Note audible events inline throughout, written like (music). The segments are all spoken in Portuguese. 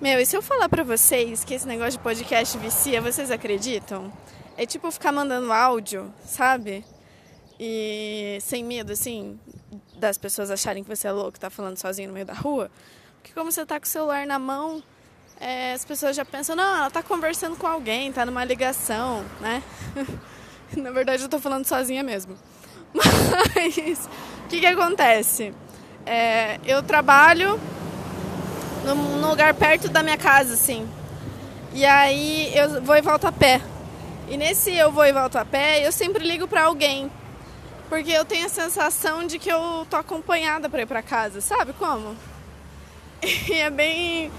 Meu, e se eu falar pra vocês que esse negócio de podcast vicia, vocês acreditam? É tipo ficar mandando áudio, sabe? E sem medo, assim, das pessoas acharem que você é louco, tá falando sozinho no meio da rua. Porque como você tá com o celular na mão, é, as pessoas já pensam, não, ela tá conversando com alguém, tá numa ligação, né? (laughs) na verdade eu tô falando sozinha mesmo. (laughs) Mas o que que acontece? É, eu trabalho num lugar perto da minha casa, assim. E aí eu vou e volto a pé. E nesse eu vou e volto a pé, eu sempre ligo para alguém. Porque eu tenho a sensação de que eu tô acompanhada para ir para casa, sabe como? (laughs) E é bem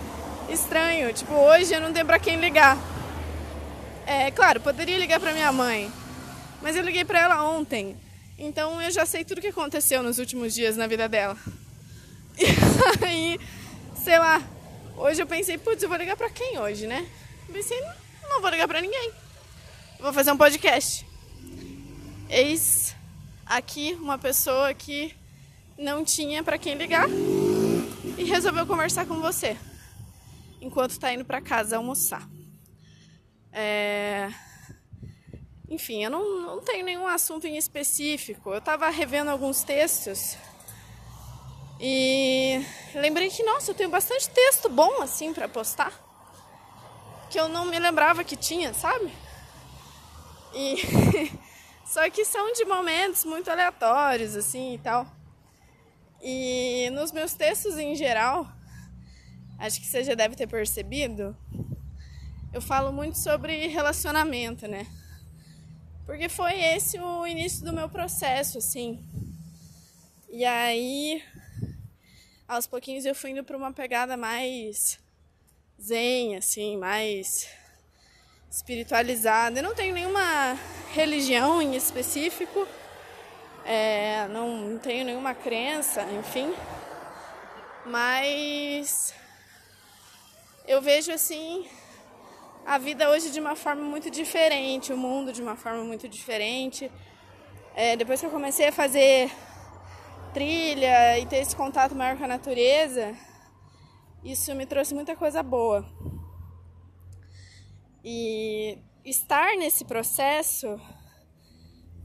estranho. Tipo, hoje eu não tenho para quem ligar. É, claro, poderia ligar para minha mãe, mas eu liguei para ela ontem. Então eu já sei tudo o que aconteceu nos últimos dias na vida dela. (laughs) E aí sei lá, hoje eu pensei, putz, eu vou ligar pra quem hoje, né? Pensei, não, não vou ligar pra ninguém. Vou fazer um podcast. Eis aqui uma pessoa que não tinha para quem ligar e resolveu conversar com você enquanto tá indo para casa almoçar. É... Enfim, eu não, não tenho nenhum assunto em específico. Eu tava revendo alguns textos e lembrei que, nossa, eu tenho bastante texto bom assim para postar. Que eu não me lembrava que tinha, sabe? E (laughs) só que são de momentos muito aleatórios assim e tal. E nos meus textos em geral, acho que você já deve ter percebido, eu falo muito sobre relacionamento, né? Porque foi esse o início do meu processo, assim. E aí, aos pouquinhos eu fui indo para uma pegada mais zen, assim, mais espiritualizada. Eu não tenho nenhuma religião em específico, é, não, tenho nenhuma crença, enfim, mas eu vejo assim a vida hoje de uma forma muito diferente, o mundo de uma forma muito diferente. É, depois que eu comecei a fazer trilha e ter esse contato maior com a natureza, isso me trouxe muita coisa boa. E estar nesse processo,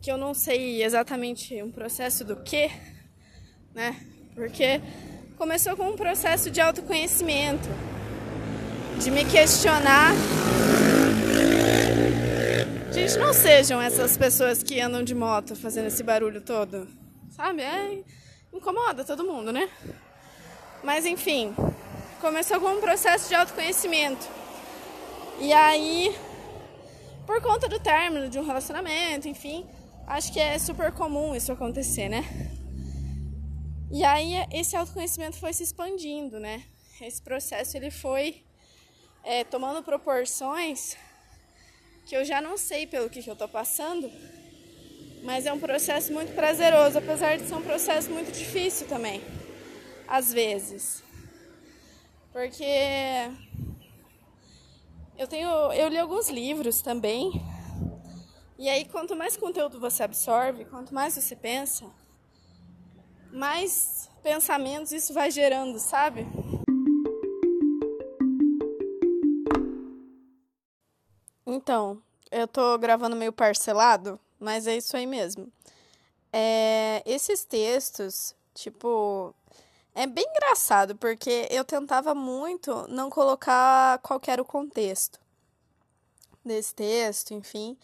que eu não sei exatamente um processo do que, né? Porque começou com um processo de autoconhecimento, de me questionar. Gente, não sejam essas pessoas que andam de moto fazendo esse barulho todo sabe? É, incomoda todo mundo, né? Mas enfim, começou com um processo de autoconhecimento. E aí, por conta do término de um relacionamento, enfim, acho que é super comum isso acontecer, né? E aí esse autoconhecimento foi se expandindo, né? Esse processo ele foi é, tomando proporções que eu já não sei pelo que, que eu tô passando, mas é um processo muito prazeroso, apesar de ser um processo muito difícil também, às vezes. Porque eu tenho, eu li alguns livros também. E aí quanto mais conteúdo você absorve, quanto mais você pensa, mais pensamentos isso vai gerando, sabe? Então, eu tô gravando meio parcelado, mas é isso aí mesmo. É, esses textos, tipo, é bem engraçado, porque eu tentava muito não colocar qual era o contexto desse texto, enfim.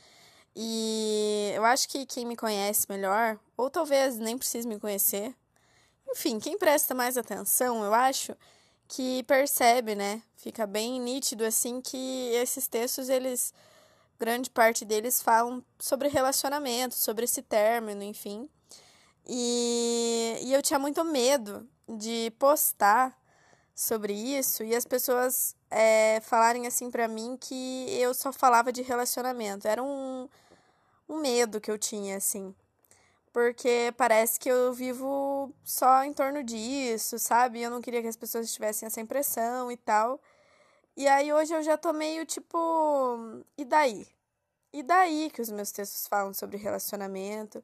E eu acho que quem me conhece melhor, ou talvez nem precise me conhecer, enfim, quem presta mais atenção, eu acho que percebe, né? Fica bem nítido assim que esses textos eles grande parte deles falam sobre relacionamento, sobre esse término, enfim. E, e eu tinha muito medo de postar sobre isso e as pessoas é, falarem assim para mim que eu só falava de relacionamento. Era um, um medo que eu tinha, assim. Porque parece que eu vivo só em torno disso, sabe? Eu não queria que as pessoas tivessem essa impressão e tal. E aí hoje eu já tô meio tipo. E daí? E daí que os meus textos falam sobre relacionamento?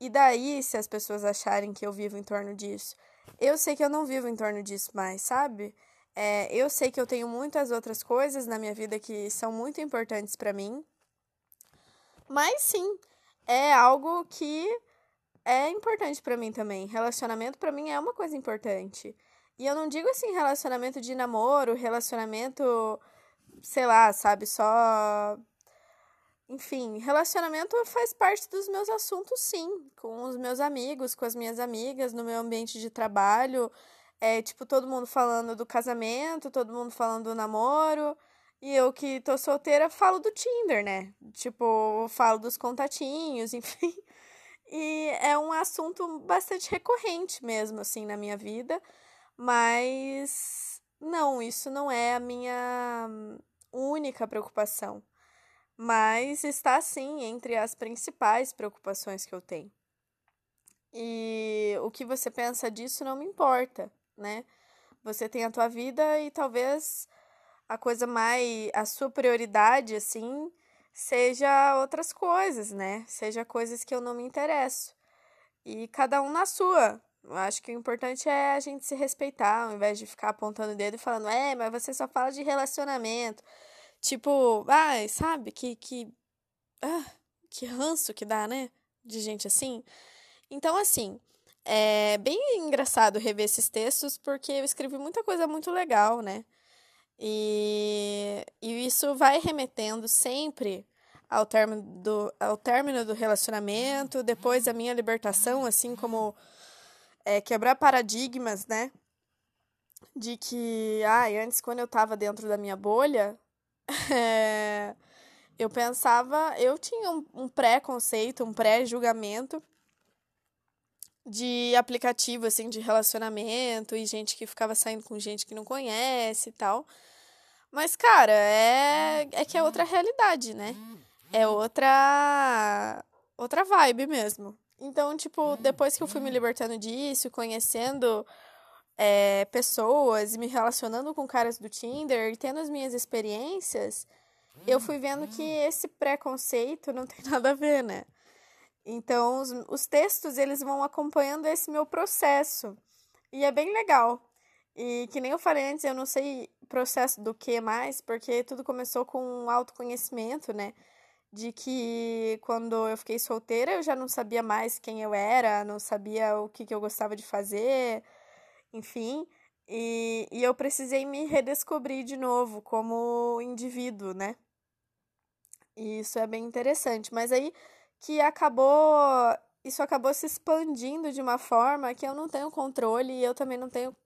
E daí se as pessoas acharem que eu vivo em torno disso? Eu sei que eu não vivo em torno disso mais, sabe? É, eu sei que eu tenho muitas outras coisas na minha vida que são muito importantes para mim. Mas sim, é algo que é importante para mim também. Relacionamento para mim é uma coisa importante. E eu não digo assim relacionamento de namoro, relacionamento, sei lá, sabe, só enfim, relacionamento faz parte dos meus assuntos, sim, com os meus amigos, com as minhas amigas, no meu ambiente de trabalho. É tipo todo mundo falando do casamento, todo mundo falando do namoro. E eu que tô solteira falo do Tinder, né? Tipo, falo dos contatinhos, (laughs) enfim. E é um assunto bastante recorrente mesmo, assim, na minha vida. Mas não, isso não é a minha única preocupação mas está sim entre as principais preocupações que eu tenho. E o que você pensa disso não me importa, né? Você tem a tua vida e talvez a coisa mais a sua prioridade assim seja outras coisas, né? Seja coisas que eu não me interesso. E cada um na sua. Eu acho que o importante é a gente se respeitar, ao invés de ficar apontando o dedo e falando, é, mas você só fala de relacionamento. Tipo, ai, sabe? Que, que, ah, que ranço que dá, né? De gente assim. Então, assim, é bem engraçado rever esses textos porque eu escrevi muita coisa muito legal, né? E, e isso vai remetendo sempre ao término, do, ao término do relacionamento, depois a minha libertação, assim como é, quebrar paradigmas, né? De que, ai, antes quando eu tava dentro da minha bolha, (laughs) é, eu pensava, eu tinha um, um pré-conceito, um pré-julgamento de aplicativo, assim, de relacionamento e gente que ficava saindo com gente que não conhece e tal. Mas, cara, é, é que é outra realidade, né? É outra outra vibe mesmo. Então, tipo, depois que eu fui me libertando disso, conhecendo é, pessoas me relacionando com caras do Tinder e tendo as minhas experiências, eu fui vendo que esse preconceito não (laughs) tem nada a ver, né? Então, os, os textos, eles vão acompanhando esse meu processo. E é bem legal. E que nem eu falei antes, eu não sei processo do que mais, porque tudo começou com um autoconhecimento, né? De que quando eu fiquei solteira, eu já não sabia mais quem eu era, não sabia o que, que eu gostava de fazer, enfim, e, e eu precisei me redescobrir de novo como indivíduo, né? E isso é bem interessante. Mas aí que acabou. Isso acabou se expandindo de uma forma que eu não tenho controle e eu também não tenho,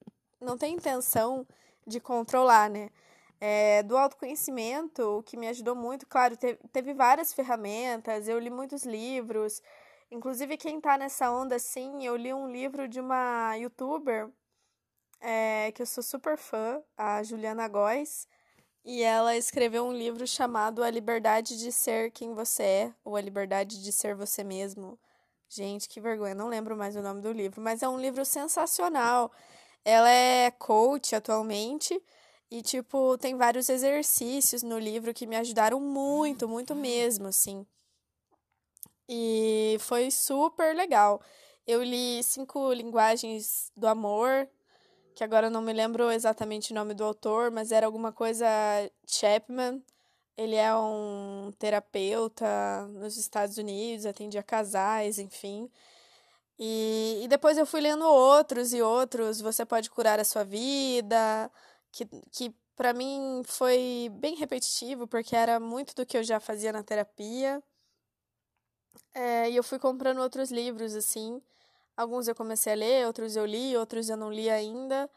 não tenho intenção de controlar, né? É, do autoconhecimento, o que me ajudou muito, claro, teve, teve várias ferramentas, eu li muitos livros, inclusive quem tá nessa onda assim, eu li um livro de uma youtuber é, que eu sou super fã, a Juliana Góes, e ela escreveu um livro chamado A Liberdade de Ser Quem Você É, ou A Liberdade de Ser Você Mesmo. Gente, que vergonha, não lembro mais o nome do livro, mas é um livro sensacional. Ela é coach atualmente e, tipo, tem vários exercícios no livro que me ajudaram muito, muito mesmo, assim. E foi super legal. Eu li Cinco Linguagens do Amor, que agora eu não me lembro exatamente o nome do autor, mas era alguma coisa Chapman. Ele é um terapeuta nos Estados Unidos, atendia casais, enfim. E, e depois eu fui lendo outros e outros. Você pode curar a sua vida, que, que para mim foi bem repetitivo, porque era muito do que eu já fazia na terapia. É, e eu fui comprando outros livros, assim. Alguns eu comecei a ler, outros eu li, outros eu não li ainda.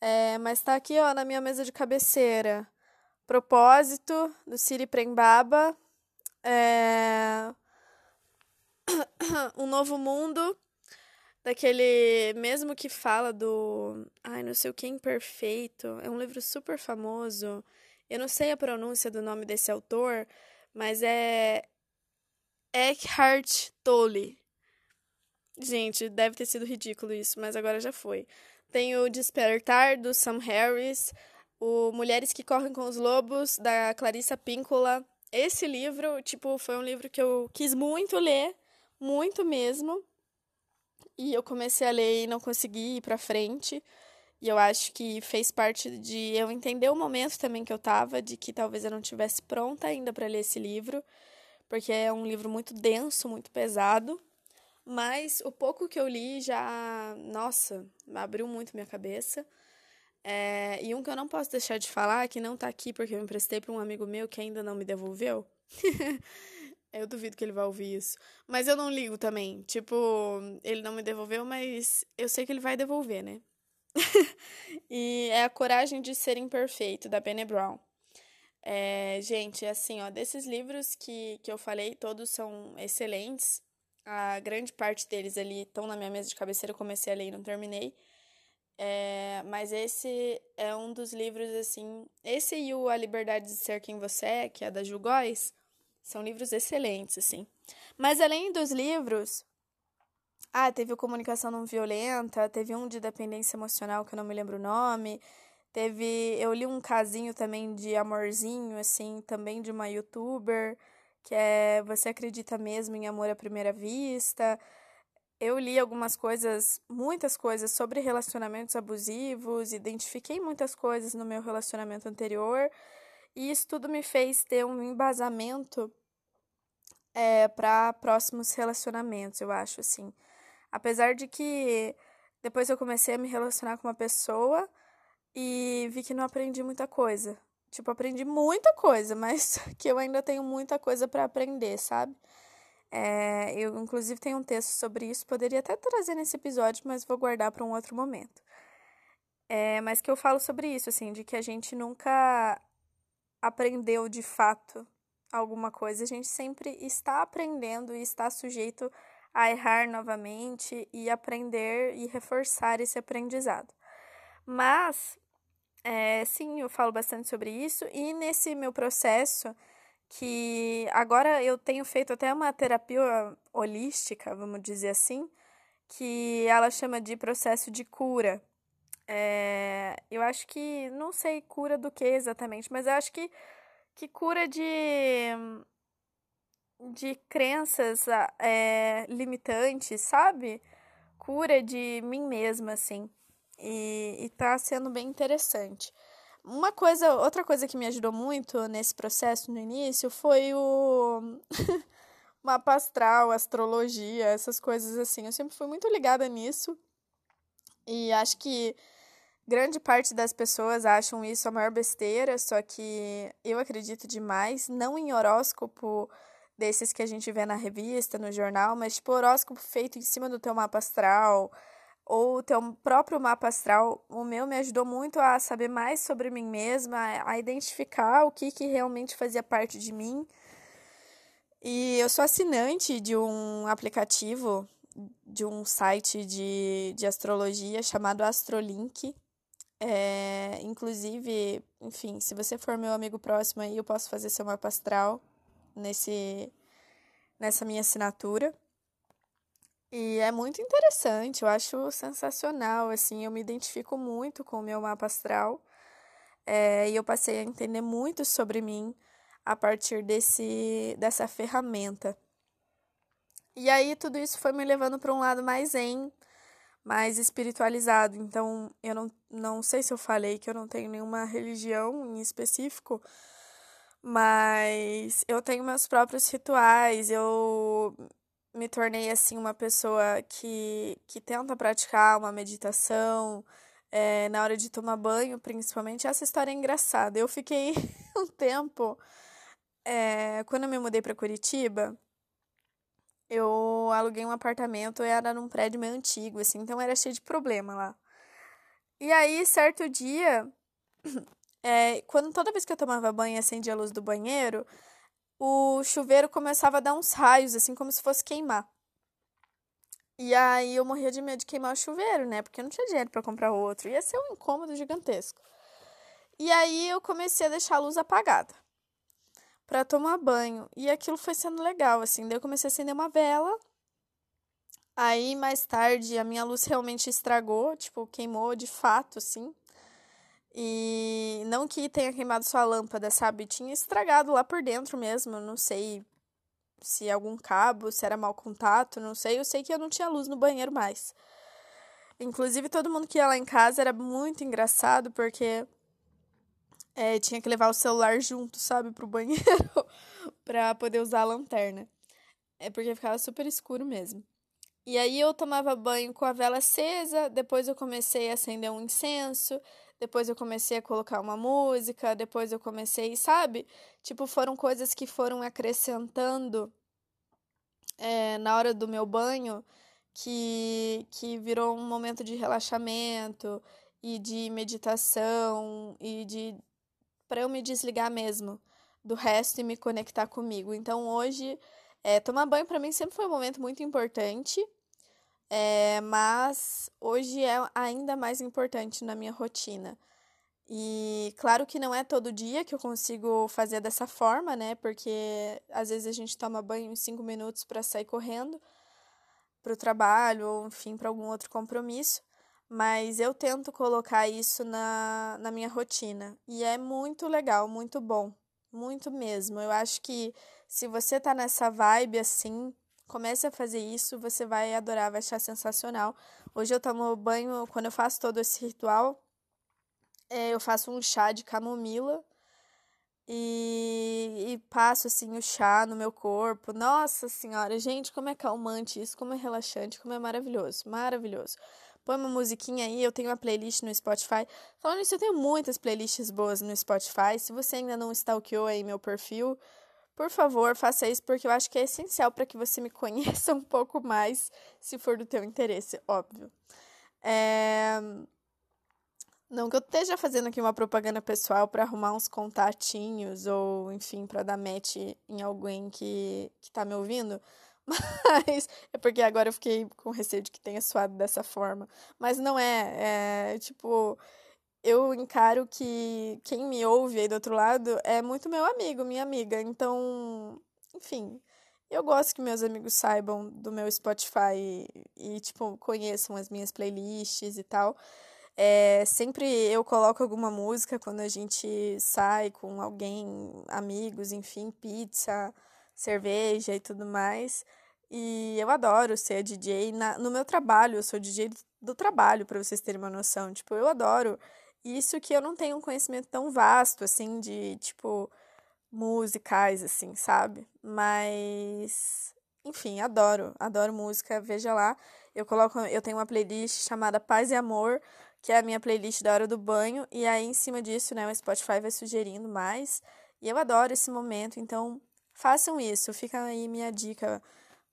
É, mas tá aqui, ó, na minha mesa de cabeceira. Propósito, do Siri Prembaba. É... (coughs) um Novo Mundo, daquele mesmo que fala do, ai, não sei o que imperfeito. É um livro super famoso. Eu não sei a pronúncia do nome desse autor, mas é Eckhart Tolle. Gente, deve ter sido ridículo isso, mas agora já foi. Tem o Despertar do Sam Harris, o Mulheres que Correm com os Lobos da Clarissa Píncola. Esse livro, tipo, foi um livro que eu quis muito ler, muito mesmo. E eu comecei a ler e não consegui ir para frente. E eu acho que fez parte de eu entender o momento também que eu tava, de que talvez eu não tivesse pronta ainda para ler esse livro, porque é um livro muito denso, muito pesado. Mas o pouco que eu li já, nossa, abriu muito minha cabeça. É, e um que eu não posso deixar de falar, que não tá aqui porque eu emprestei para um amigo meu que ainda não me devolveu. (laughs) eu duvido que ele vai ouvir isso. Mas eu não ligo também. Tipo, ele não me devolveu, mas eu sei que ele vai devolver, né? (laughs) e é A Coragem de Ser Imperfeito, da Bene Brown. É, gente, assim, ó, desses livros que, que eu falei, todos são excelentes. A grande parte deles ali estão na minha mesa de cabeceira, eu comecei a ler e não terminei. É, mas esse é um dos livros, assim. Esse e o A Liberdade de Ser Quem Você É, que é da Ju Góes, são livros excelentes, assim. Mas além dos livros. Ah, teve o Comunicação Não Violenta, teve um de dependência emocional que eu não me lembro o nome. Teve. Eu li um casinho também de amorzinho, assim, também de uma youtuber, que é Você Acredita Mesmo em Amor à Primeira Vista eu li algumas coisas, muitas coisas sobre relacionamentos abusivos, identifiquei muitas coisas no meu relacionamento anterior, e isso tudo me fez ter um embasamento é, para próximos relacionamentos, eu acho, assim. Apesar de que depois eu comecei a me relacionar com uma pessoa e vi que não aprendi muita coisa. Tipo, aprendi muita coisa, (laughs) mas que eu ainda tenho muita coisa para aprender, sabe? É, eu, inclusive, tenho um texto sobre isso, poderia até trazer nesse episódio, mas vou guardar para um outro momento. É, mas que eu falo sobre isso, assim, de que a gente nunca aprendeu de fato alguma coisa, a gente sempre está aprendendo e está sujeito a errar novamente e aprender e reforçar esse aprendizado. Mas, é, sim, eu falo bastante sobre isso, e nesse meu processo que agora eu tenho feito até uma terapia holística, vamos dizer assim, que ela chama de processo de cura. É, eu acho que, não sei cura do que exatamente, mas eu acho que, que cura de, de crenças é, limitantes, sabe? Cura de mim mesma, assim. E, e tá sendo bem interessante. Uma coisa, outra coisa que me ajudou muito nesse processo no início foi o (laughs) mapa astral, astrologia, essas coisas assim. Eu sempre fui muito ligada nisso. E acho que grande parte das pessoas acham isso a maior besteira, só que eu acredito demais, não em horóscopo desses que a gente vê na revista, no jornal, mas tipo horóscopo feito em cima do teu mapa astral, ou teu próprio mapa astral, o meu me ajudou muito a saber mais sobre mim mesma, a identificar o que, que realmente fazia parte de mim. E eu sou assinante de um aplicativo, de um site de, de astrologia chamado Astrolink. É, inclusive, enfim, se você for meu amigo próximo aí, eu posso fazer seu mapa astral nesse, nessa minha assinatura. E é muito interessante, eu acho sensacional, assim, eu me identifico muito com o meu mapa astral. É, e eu passei a entender muito sobre mim a partir desse, dessa ferramenta. E aí tudo isso foi me levando para um lado mais zen, mais espiritualizado. Então, eu não, não sei se eu falei que eu não tenho nenhuma religião em específico, mas eu tenho meus próprios rituais, eu me tornei assim uma pessoa que, que tenta praticar uma meditação é, na hora de tomar banho, principalmente. Essa história é engraçada. Eu fiquei (laughs) um tempo é, quando eu me mudei para Curitiba. Eu aluguei um apartamento, era num prédio meio antigo, assim, então era cheio de problema lá. E aí, certo dia, (clears throat) é, quando toda vez que eu tomava banho e acendia a luz do banheiro, o chuveiro começava a dar uns raios, assim, como se fosse queimar. E aí eu morria de medo de queimar o chuveiro, né? Porque eu não tinha dinheiro para comprar outro. Ia ser um incômodo gigantesco. E aí eu comecei a deixar a luz apagada para tomar banho. E aquilo foi sendo legal, assim. Daí eu comecei a acender uma vela. Aí mais tarde a minha luz realmente estragou, tipo, queimou de fato, assim. E não que tenha queimado sua lâmpada, sabe? Tinha estragado lá por dentro mesmo. Não sei se algum cabo, se era mau contato, não sei. Eu sei que eu não tinha luz no banheiro mais. Inclusive, todo mundo que ia lá em casa era muito engraçado porque é, tinha que levar o celular junto, sabe, pro banheiro (laughs) pra poder usar a lanterna. É porque ficava super escuro mesmo. E aí eu tomava banho com a vela acesa, depois eu comecei a acender um incenso, depois eu comecei a colocar uma música, depois eu comecei, sabe? Tipo, foram coisas que foram acrescentando é, na hora do meu banho que, que virou um momento de relaxamento e de meditação e de para eu me desligar mesmo do resto e me conectar comigo. Então hoje, é, tomar banho para mim sempre foi um momento muito importante, é, mas hoje é ainda mais importante na minha rotina. E claro que não é todo dia que eu consigo fazer dessa forma, né? Porque às vezes a gente toma banho em cinco minutos para sair correndo para o trabalho ou, enfim, para algum outro compromisso mas eu tento colocar isso na, na minha rotina. E é muito legal, muito bom. Muito mesmo. Eu acho que se você tá nessa vibe assim, comece a fazer isso, você vai adorar, vai achar sensacional. Hoje eu tomo banho, quando eu faço todo esse ritual, é, eu faço um chá de camomila e, e, passo assim o chá no meu corpo. Nossa senhora, gente, como é calmante isso, como é relaxante, como é maravilhoso, maravilhoso põe uma musiquinha aí, eu tenho uma playlist no Spotify. Falando isso, eu tenho muitas playlists boas no Spotify. Se você ainda não stalkeou aí meu perfil, por favor, faça isso, porque eu acho que é essencial para que você me (laughs) conheça um pouco mais, se for do teu interesse, óbvio. É... Não que eu esteja fazendo aqui uma propaganda pessoal para arrumar uns contatinhos ou, enfim, para dar match em alguém que, que tá me ouvindo, mas é porque agora eu fiquei com receio de que tenha suado dessa forma. Mas não é, é tipo, eu encaro que quem me ouve aí do outro lado é muito meu amigo, minha amiga. Então, enfim, eu gosto que meus amigos saibam do meu Spotify e, e tipo, conheçam as minhas playlists e tal. É, sempre eu coloco alguma música quando a gente sai com alguém, amigos, enfim, pizza, cerveja e tudo mais. E eu adoro ser DJ. Na, no meu trabalho, eu sou DJ do, do trabalho, para vocês terem uma noção. Tipo, eu adoro. Isso que eu não tenho um conhecimento tão vasto, assim, de, tipo, musicais, assim, sabe? Mas. Enfim, adoro. Adoro música. Veja lá. Eu coloco. Eu tenho uma playlist chamada Paz e Amor, que é a minha playlist da hora do banho. E aí, em cima disso, né, o Spotify vai sugerindo mais. E eu adoro esse momento, então façam isso. Fica aí minha dica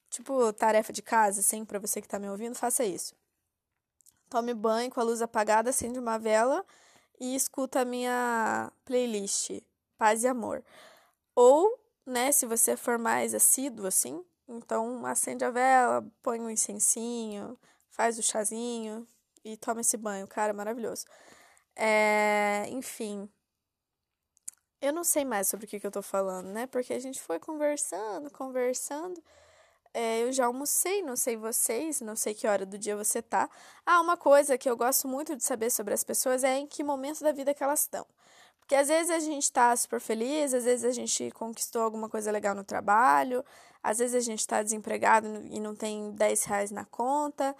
tipo tarefa de casa, assim, para você que tá me ouvindo, faça isso. Tome banho com a luz apagada, acende uma vela e escuta a minha playlist Paz e Amor. Ou, né, se você for mais assíduo assim, então acende a vela, põe um incensinho, faz o chazinho e toma esse banho, cara, maravilhoso. É, enfim, eu não sei mais sobre o que, que eu tô falando, né? Porque a gente foi conversando, conversando. É, eu já almocei, não sei vocês, não sei que hora do dia você tá. Ah, uma coisa que eu gosto muito de saber sobre as pessoas é em que momento da vida que elas estão. Porque às vezes a gente tá super feliz, às vezes a gente conquistou alguma coisa legal no trabalho, às vezes a gente tá desempregado e não tem 10 reais na conta,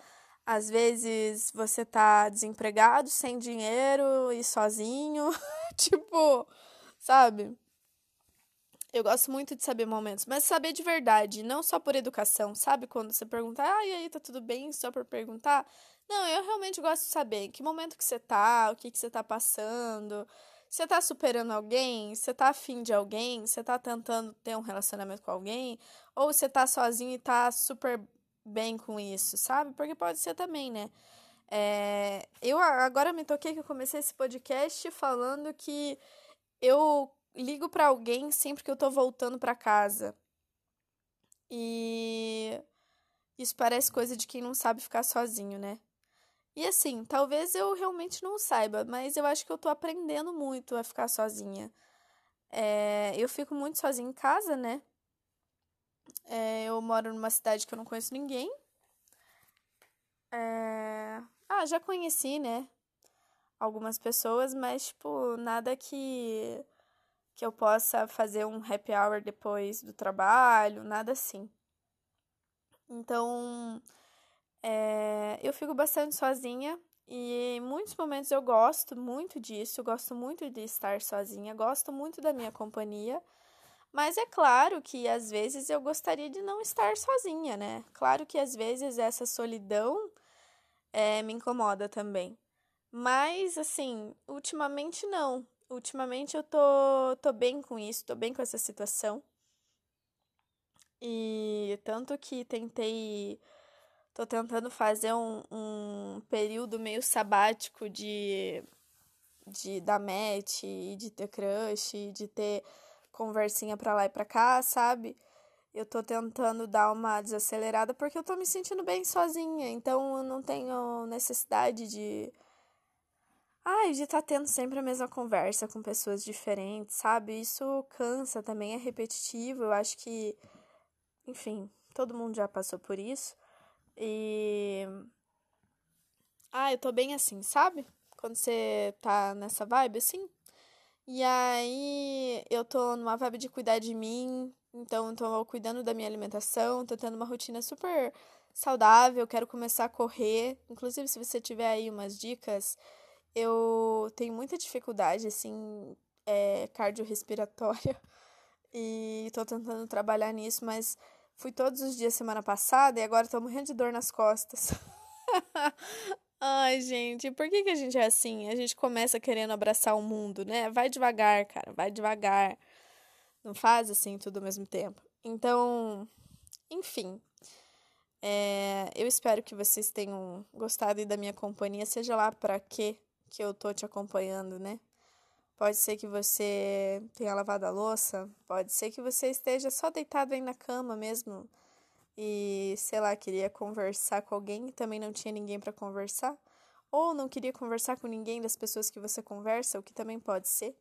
às vezes você tá desempregado, sem dinheiro e sozinho. (laughs) tipo, sabe? Eu gosto muito de saber momentos, mas saber de verdade, não só por educação, sabe? Quando você pergunta, ah, e aí, tá tudo bem? Só por perguntar. Não, eu realmente gosto de saber em que momento que você tá, o que que você tá passando. Você tá superando alguém? Você tá afim de alguém? Você tá tentando ter um relacionamento com alguém? Ou você tá sozinho e tá super bem com isso, sabe? Porque pode ser também, né? É, eu agora me toquei que eu comecei esse podcast falando que eu ligo para alguém sempre que eu tô voltando para casa. E Isso parece coisa de quem não sabe ficar sozinho, né? E assim, talvez eu realmente não saiba, mas eu acho que eu tô aprendendo muito a ficar sozinha. É, eu fico muito sozinha em casa, né? É, eu moro numa cidade que eu não conheço ninguém. É... Ah, já conheci, né? Algumas pessoas, mas, tipo, nada que, que eu possa fazer um happy hour depois do trabalho, nada assim. Então, é... eu fico bastante sozinha e em muitos momentos eu gosto muito disso, gosto muito de estar sozinha, gosto muito da minha companhia. Mas é claro que às vezes eu gostaria de não estar sozinha, né? Claro que às vezes essa solidão é, me incomoda também. Mas, assim, ultimamente não. Ultimamente eu tô, tô bem com isso, tô bem com essa situação. E tanto que tentei. Tô tentando fazer um, um período meio sabático de, de dar match, de ter crush, de ter conversinha pra lá e pra cá, sabe? Eu tô tentando dar uma desacelerada porque eu tô me sentindo bem sozinha, então eu não tenho necessidade de. Ai, de estar tá tendo sempre a mesma conversa com pessoas diferentes, sabe? Isso cansa também, é repetitivo. Eu acho que, enfim, todo mundo já passou por isso. E. Ah, eu tô bem assim, sabe? Quando você tá nessa vibe assim, e aí eu tô numa vibe de cuidar de mim, então tô cuidando da minha alimentação, tô tendo uma rotina super saudável, quero começar a correr. Inclusive, se você tiver aí umas dicas, eu tenho muita dificuldade, assim, é, cardiorrespiratória, (laughs) e tô tentando trabalhar nisso, mas fui todos os dias semana passada e agora tô morrendo de dor nas costas. (laughs) Ai, gente, por que, que a gente é assim? A gente começa querendo abraçar o mundo, né? Vai devagar, cara, vai devagar. Não faz assim tudo ao mesmo tempo. Então, enfim. É, eu espero que vocês tenham gostado da minha companhia, seja lá para quê que eu tô te acompanhando, né? Pode ser que você tenha lavado a louça, pode ser que você esteja só deitado aí na cama mesmo e, sei lá, queria conversar com alguém e também não tinha ninguém para conversar, ou não queria conversar com ninguém das pessoas que você conversa, o que também pode ser.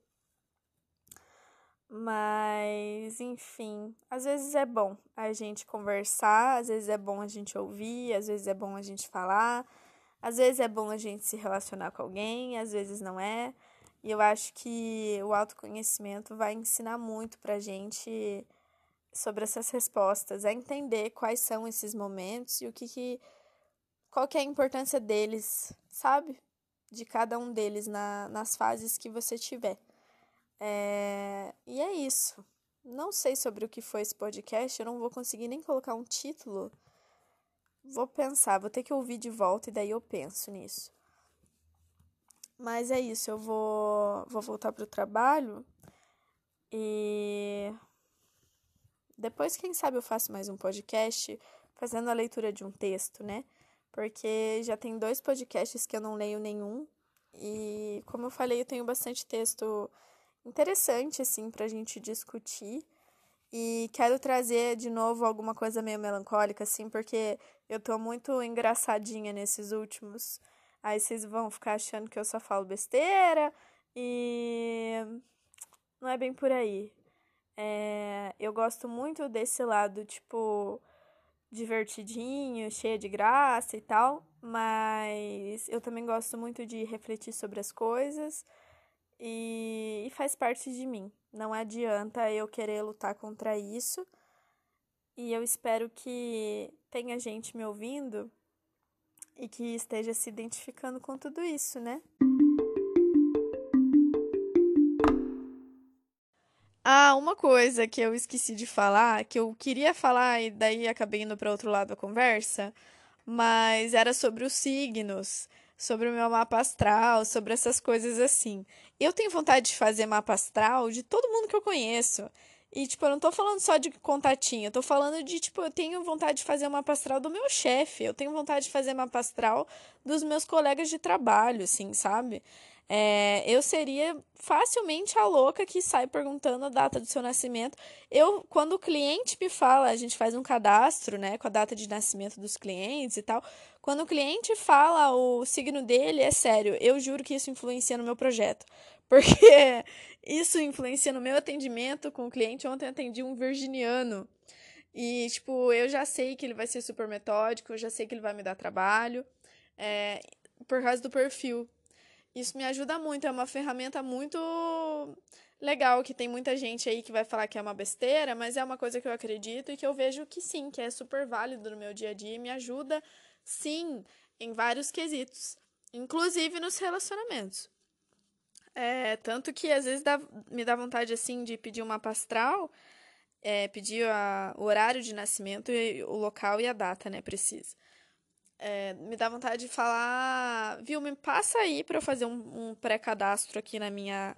Mas, enfim, às vezes é bom a gente conversar, às vezes é bom a gente ouvir, às vezes é bom a gente falar, às vezes é bom a gente se relacionar com alguém, às vezes não é. E eu acho que o autoconhecimento vai ensinar muito pra gente sobre essas respostas, é entender quais são esses momentos e o que, que qual que é a importância deles, sabe? De cada um deles na, nas fases que você tiver. É, e é isso. Não sei sobre o que foi esse podcast, eu não vou conseguir nem colocar um título. Vou pensar, vou ter que ouvir de volta e daí eu penso nisso. Mas é isso, eu vou, vou voltar pro trabalho e depois, quem sabe, eu faço mais um podcast fazendo a leitura de um texto, né? Porque já tem dois podcasts que eu não leio nenhum. E, como eu falei, eu tenho bastante texto interessante, assim, pra gente discutir. E quero trazer de novo alguma coisa meio melancólica, assim, porque eu tô muito engraçadinha nesses últimos. Aí vocês vão ficar achando que eu só falo besteira. E não é bem por aí. É, eu gosto muito desse lado, tipo, divertidinho, cheio de graça e tal, mas eu também gosto muito de refletir sobre as coisas e, e faz parte de mim. Não adianta eu querer lutar contra isso. E eu espero que tenha gente me ouvindo e que esteja se identificando com tudo isso, né? Ah, uma coisa que eu esqueci de falar, que eu queria falar e daí acabei indo para outro lado da conversa, mas era sobre os signos, sobre o meu mapa astral, sobre essas coisas assim. Eu tenho vontade de fazer mapa astral de todo mundo que eu conheço. E, tipo, eu não tô falando só de contatinho, eu tô falando de, tipo, eu tenho vontade de fazer mapa astral do meu chefe, eu tenho vontade de fazer mapa astral dos meus colegas de trabalho, assim, sabe? É, eu seria facilmente a louca que sai perguntando a data do seu nascimento. Eu, quando o cliente me fala, a gente faz um cadastro, né, com a data de nascimento dos clientes e tal. Quando o cliente fala o signo dele, é sério, eu juro que isso influencia no meu projeto. (laughs) Porque isso influencia no meu atendimento com o cliente. Ontem atendi um virginiano. E, tipo, eu já sei que ele vai ser super metódico, eu já sei que ele vai me dar trabalho. É, por causa do perfil. Isso me ajuda muito, é uma ferramenta muito legal, que tem muita gente aí que vai falar que é uma besteira, mas é uma coisa que eu acredito e que eu vejo que sim, que é super válido no meu dia a dia e me ajuda, sim, em vários quesitos, inclusive nos relacionamentos. É, tanto que às vezes dá, me dá vontade assim de pedir uma pastral, é, pedir a, o horário de nascimento, e, o local e a data, né? Precisa é, me dá vontade de falar, viu, me passa aí para eu fazer um, um pré-cadastro aqui na minha,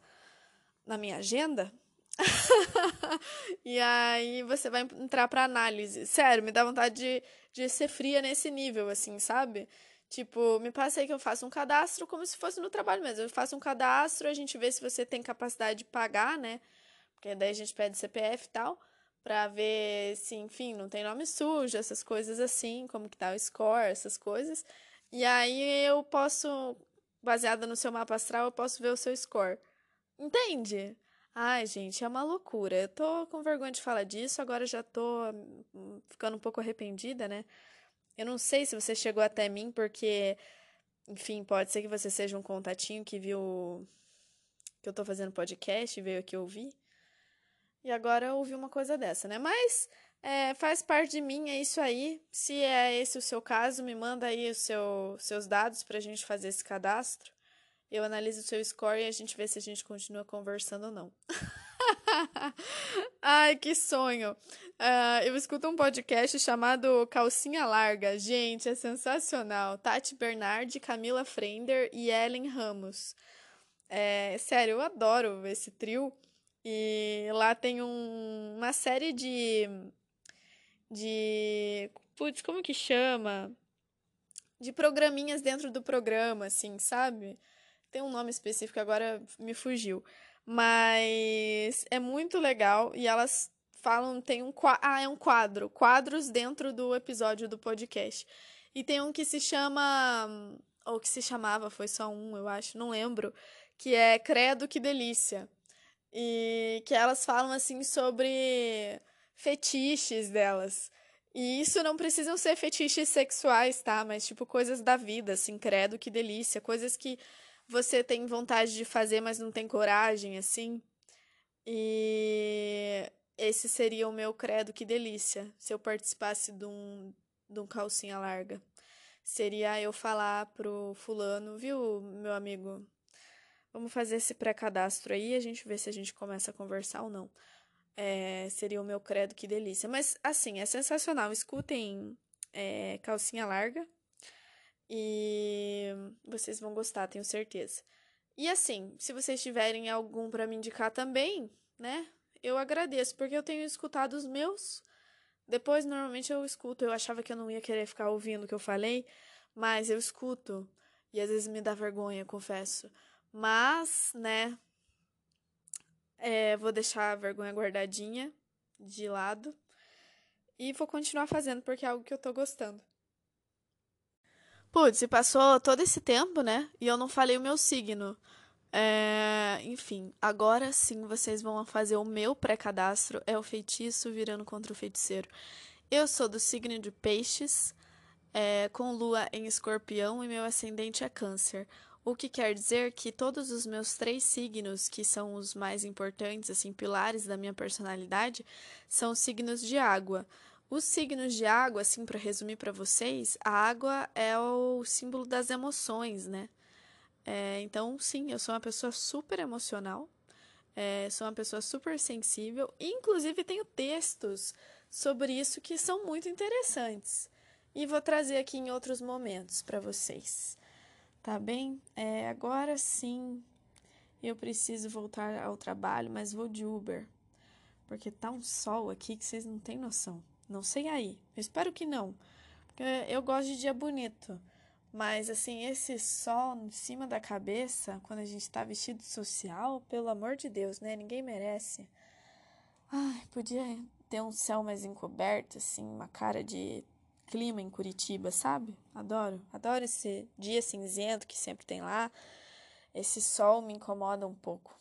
na minha agenda. (laughs) e aí você vai entrar para análise. Sério, me dá vontade de, de ser fria nesse nível, assim, sabe? Tipo, me passa aí que eu faço um cadastro como se fosse no trabalho mesmo. Eu faço um cadastro, a gente vê se você tem capacidade de pagar, né? Porque daí a gente pede CPF e tal para ver se, enfim, não tem nome sujo, essas coisas assim, como que tá o score, essas coisas. E aí eu posso, baseada no seu mapa astral, eu posso ver o seu score. Entende? Ai, gente, é uma loucura. Eu tô com vergonha de falar disso, agora já tô hum, ficando um pouco arrependida, né? Eu não sei se você chegou até mim porque, enfim, pode ser que você seja um contatinho que viu que eu tô fazendo podcast e veio aqui ouvir. E agora ouvi uma coisa dessa, né? Mas é, faz parte de mim, é isso aí. Se é esse o seu caso, me manda aí os seu, seus dados para a gente fazer esse cadastro. Eu analiso o seu score e a gente vê se a gente continua conversando ou não. (laughs) Ai, que sonho! Uh, eu escuto um podcast chamado Calcinha Larga. Gente, é sensacional. Tati Bernardi, Camila Frender e Ellen Ramos. É, sério, eu adoro esse trio. E lá tem um, uma série de. de. Putz, como que chama? De programinhas dentro do programa, assim, sabe? Tem um nome específico, agora me fugiu. Mas é muito legal e elas falam, tem um ah, é um quadro, quadros dentro do episódio do podcast. E tem um que se chama ou que se chamava, foi só um, eu acho, não lembro, que é Credo que delícia e que elas falam assim sobre fetiches delas. E isso não precisam ser fetiches sexuais, tá? Mas tipo coisas da vida, assim, credo, que delícia, coisas que você tem vontade de fazer, mas não tem coragem, assim. E esse seria o meu credo, que delícia, se eu participasse de um, de um calcinha larga. Seria eu falar pro fulano, viu, meu amigo? Vamos fazer esse pré-cadastro aí a gente vê se a gente começa a conversar ou não. É, seria o meu credo, que delícia. Mas, assim, é sensacional. Escutem é, Calcinha Larga e vocês vão gostar, tenho certeza. E, assim, se vocês tiverem algum para me indicar também, né? Eu agradeço, porque eu tenho escutado os meus. Depois, normalmente, eu escuto. Eu achava que eu não ia querer ficar ouvindo o que eu falei, mas eu escuto. E às vezes me dá vergonha, confesso. Mas, né, é, vou deixar a vergonha guardadinha de lado e vou continuar fazendo porque é algo que eu tô gostando. Putz, se passou todo esse tempo, né? E eu não falei o meu signo. É, enfim, agora sim vocês vão fazer o meu pré-cadastro. É o feitiço virando contra o feiticeiro. Eu sou do signo de Peixes, é, com lua em escorpião e meu ascendente é Câncer. O que quer dizer que todos os meus três signos, que são os mais importantes, assim, pilares da minha personalidade, são signos de água. Os signos de água, assim, para resumir para vocês, a água é o símbolo das emoções, né? É, então, sim, eu sou uma pessoa super emocional, é, sou uma pessoa super sensível, inclusive tenho textos sobre isso que são muito interessantes. E vou trazer aqui em outros momentos para vocês. Tá bem? É, agora sim eu preciso voltar ao trabalho, mas vou de Uber. Porque tá um sol aqui que vocês não têm noção. Não sei aí. Eu espero que não. Porque eu gosto de dia bonito. Mas assim, esse sol em cima da cabeça, quando a gente tá vestido social, pelo amor de Deus, né? Ninguém merece. Ai, podia ter um céu mais encoberto, assim, uma cara de clima em Curitiba, sabe? Adoro. Adoro esse dia cinzento que sempre tem lá. Esse sol me incomoda um pouco.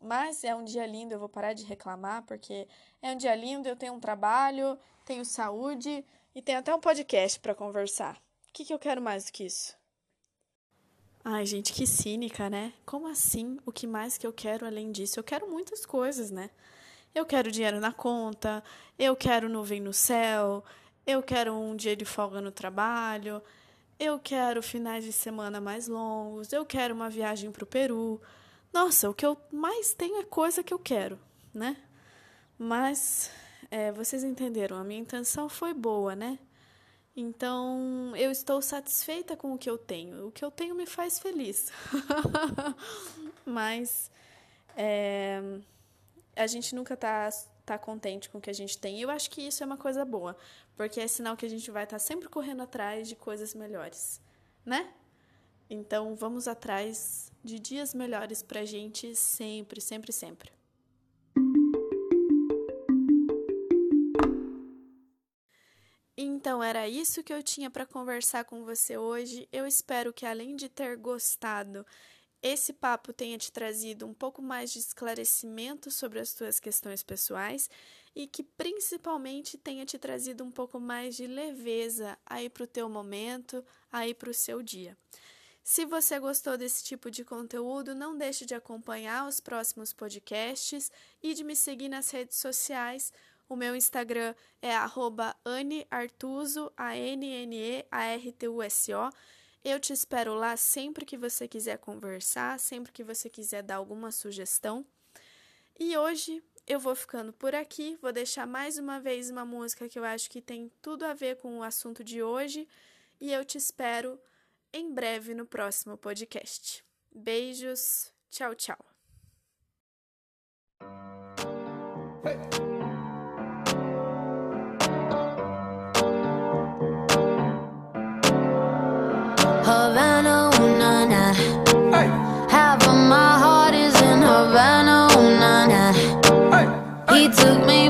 Mas é um dia lindo, eu vou parar de reclamar, porque é um dia lindo, eu tenho um trabalho, tenho saúde e tenho até um podcast para conversar. Que, que eu quero mais do que isso? Ai, gente, que cínica, né? Como assim? O que mais que eu quero além disso? Eu quero muitas coisas, né? Eu quero dinheiro na conta, eu quero nuvem no céu, eu quero um dia de folga no trabalho, eu quero finais de semana mais longos, eu quero uma viagem para o Peru. Nossa, o que eu mais tenho é coisa que eu quero, né? Mas é, vocês entenderam, a minha intenção foi boa, né? Então eu estou satisfeita com o que eu tenho. O que eu tenho me faz feliz. (laughs) Mas é, a gente nunca tá, tá contente com o que a gente tem. E eu acho que isso é uma coisa boa, porque é sinal que a gente vai estar tá sempre correndo atrás de coisas melhores, né? Então vamos atrás de dias melhores pra gente sempre, sempre, sempre. Então era isso que eu tinha para conversar com você hoje. Eu espero que além de ter gostado esse papo tenha te trazido um pouco mais de esclarecimento sobre as tuas questões pessoais e que principalmente tenha te trazido um pouco mais de leveza aí para o teu momento, aí para o seu dia. Se você gostou desse tipo de conteúdo, não deixe de acompanhar os próximos podcasts e de me seguir nas redes sociais. O meu Instagram é @aneartuso, A N N E A R T U S O. Eu te espero lá sempre que você quiser conversar, sempre que você quiser dar alguma sugestão. E hoje eu vou ficando por aqui, vou deixar mais uma vez uma música que eu acho que tem tudo a ver com o assunto de hoje e eu te espero em breve no próximo podcast. Beijos, tchau, tchau. Hey. He took me